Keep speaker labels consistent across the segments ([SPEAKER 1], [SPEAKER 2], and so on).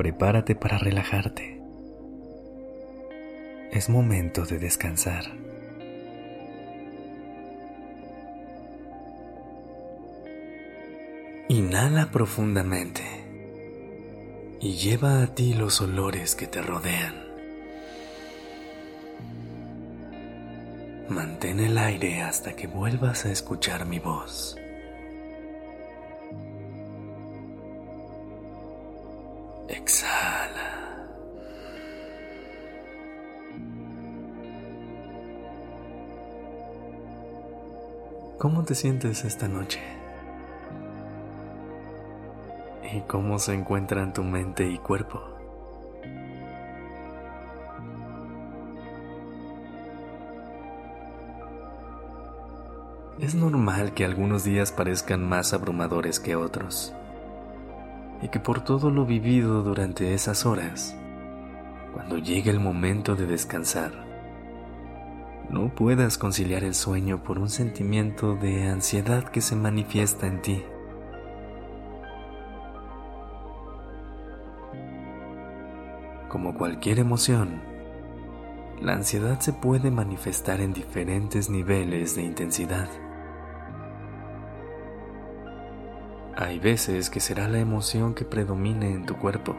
[SPEAKER 1] Prepárate para relajarte. Es momento de descansar. Inhala profundamente y lleva a ti los olores que te rodean. Mantén el aire hasta que vuelvas a escuchar mi voz. ¿Cómo te sientes esta noche? ¿Y cómo se encuentran tu mente y cuerpo? Es normal que algunos días parezcan más abrumadores que otros y que por todo lo vivido durante esas horas, cuando llegue el momento de descansar, no puedas conciliar el sueño por un sentimiento de ansiedad que se manifiesta en ti. Como cualquier emoción, la ansiedad se puede manifestar en diferentes niveles de intensidad. Hay veces que será la emoción que predomine en tu cuerpo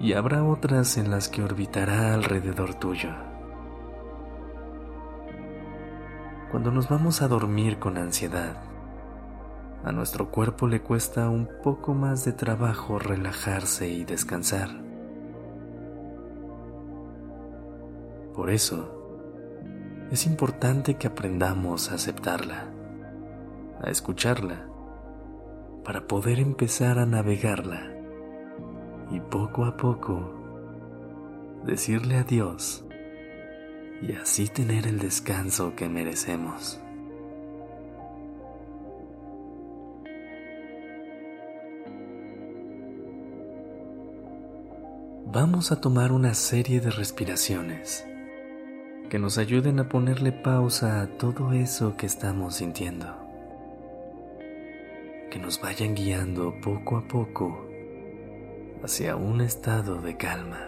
[SPEAKER 1] y habrá otras en las que orbitará alrededor tuyo. Cuando nos vamos a dormir con ansiedad, a nuestro cuerpo le cuesta un poco más de trabajo relajarse y descansar. Por eso, es importante que aprendamos a aceptarla, a escucharla para poder empezar a navegarla y poco a poco decirle adiós y así tener el descanso que merecemos. Vamos a tomar una serie de respiraciones que nos ayuden a ponerle pausa a todo eso que estamos sintiendo que nos vayan guiando poco a poco hacia un estado de calma.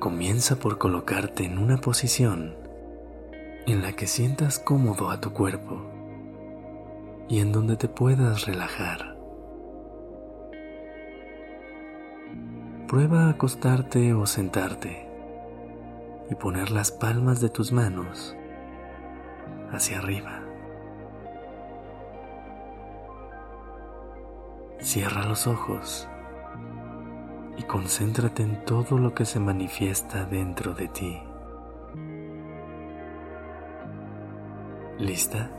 [SPEAKER 1] Comienza por colocarte en una posición en la que sientas cómodo a tu cuerpo y en donde te puedas relajar. Prueba a acostarte o sentarte y poner las palmas de tus manos hacia arriba. Cierra los ojos y concéntrate en todo lo que se manifiesta dentro de ti. ¿Lista?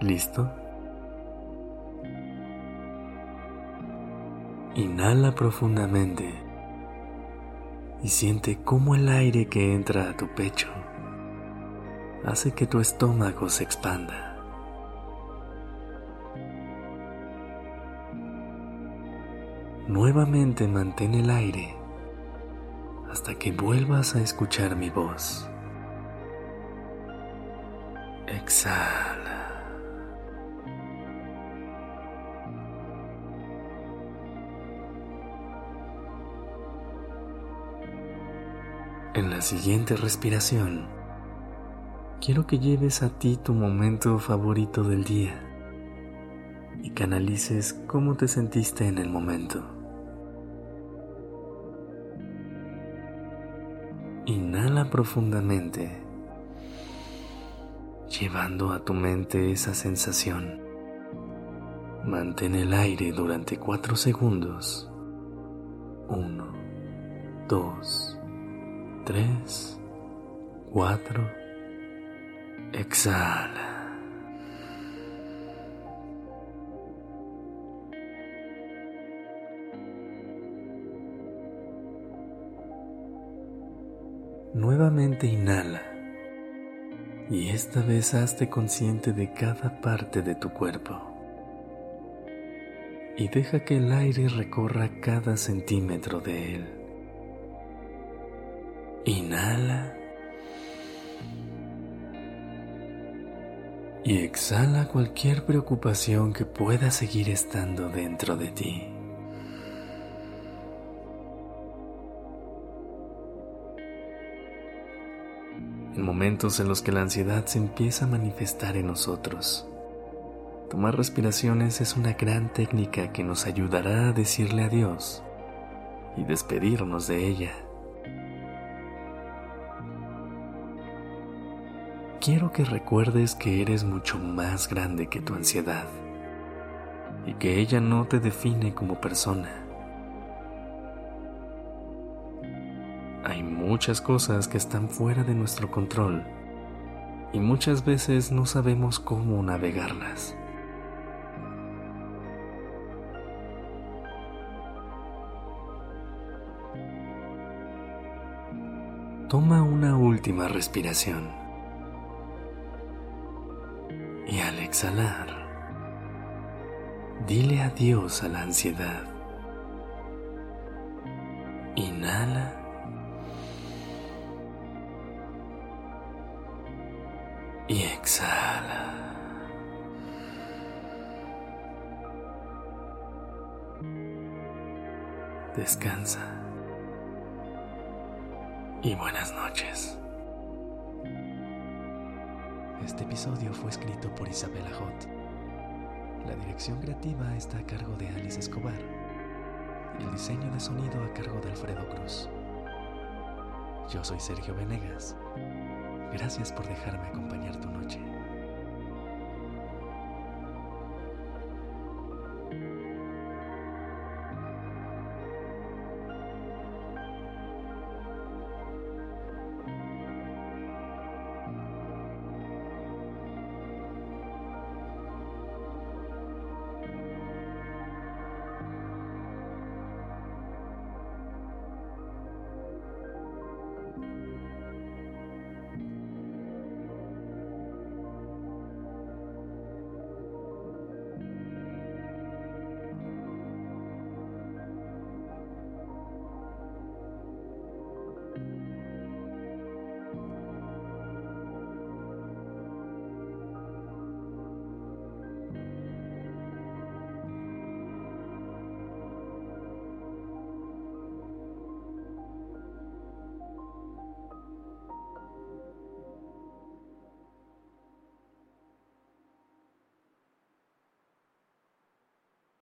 [SPEAKER 1] ¿Listo? Inhala profundamente y siente cómo el aire que entra a tu pecho hace que tu estómago se expanda. Nuevamente mantén el aire hasta que vuelvas a escuchar mi voz. Exhala. En la siguiente respiración, quiero que lleves a ti tu momento favorito del día y canalices cómo te sentiste en el momento. Inhala profundamente, llevando a tu mente esa sensación. Mantén el aire durante cuatro segundos. Uno, dos, tres, cuatro Exhala. Nuevamente inhala y esta vez hazte consciente de cada parte de tu cuerpo y deja que el aire recorra cada centímetro de él. Inhala y exhala cualquier preocupación que pueda seguir estando dentro de ti. Momentos en los que la ansiedad se empieza a manifestar en nosotros, tomar respiraciones es una gran técnica que nos ayudará a decirle adiós y despedirnos de ella. quiero que recuerdes que eres mucho más grande que tu ansiedad y que ella no te define como persona. Muchas cosas que están fuera de nuestro control y muchas veces no sabemos cómo navegarlas. Toma una última respiración. Y al exhalar, dile adiós a la ansiedad. Inhala. Exhala. Descansa. Y buenas noches. Este episodio fue escrito por Isabela Hot. La dirección creativa está a cargo de Alice Escobar el diseño de sonido a cargo de Alfredo Cruz. Yo soy Sergio Venegas. Gracias por dejarme acompañar tu noche.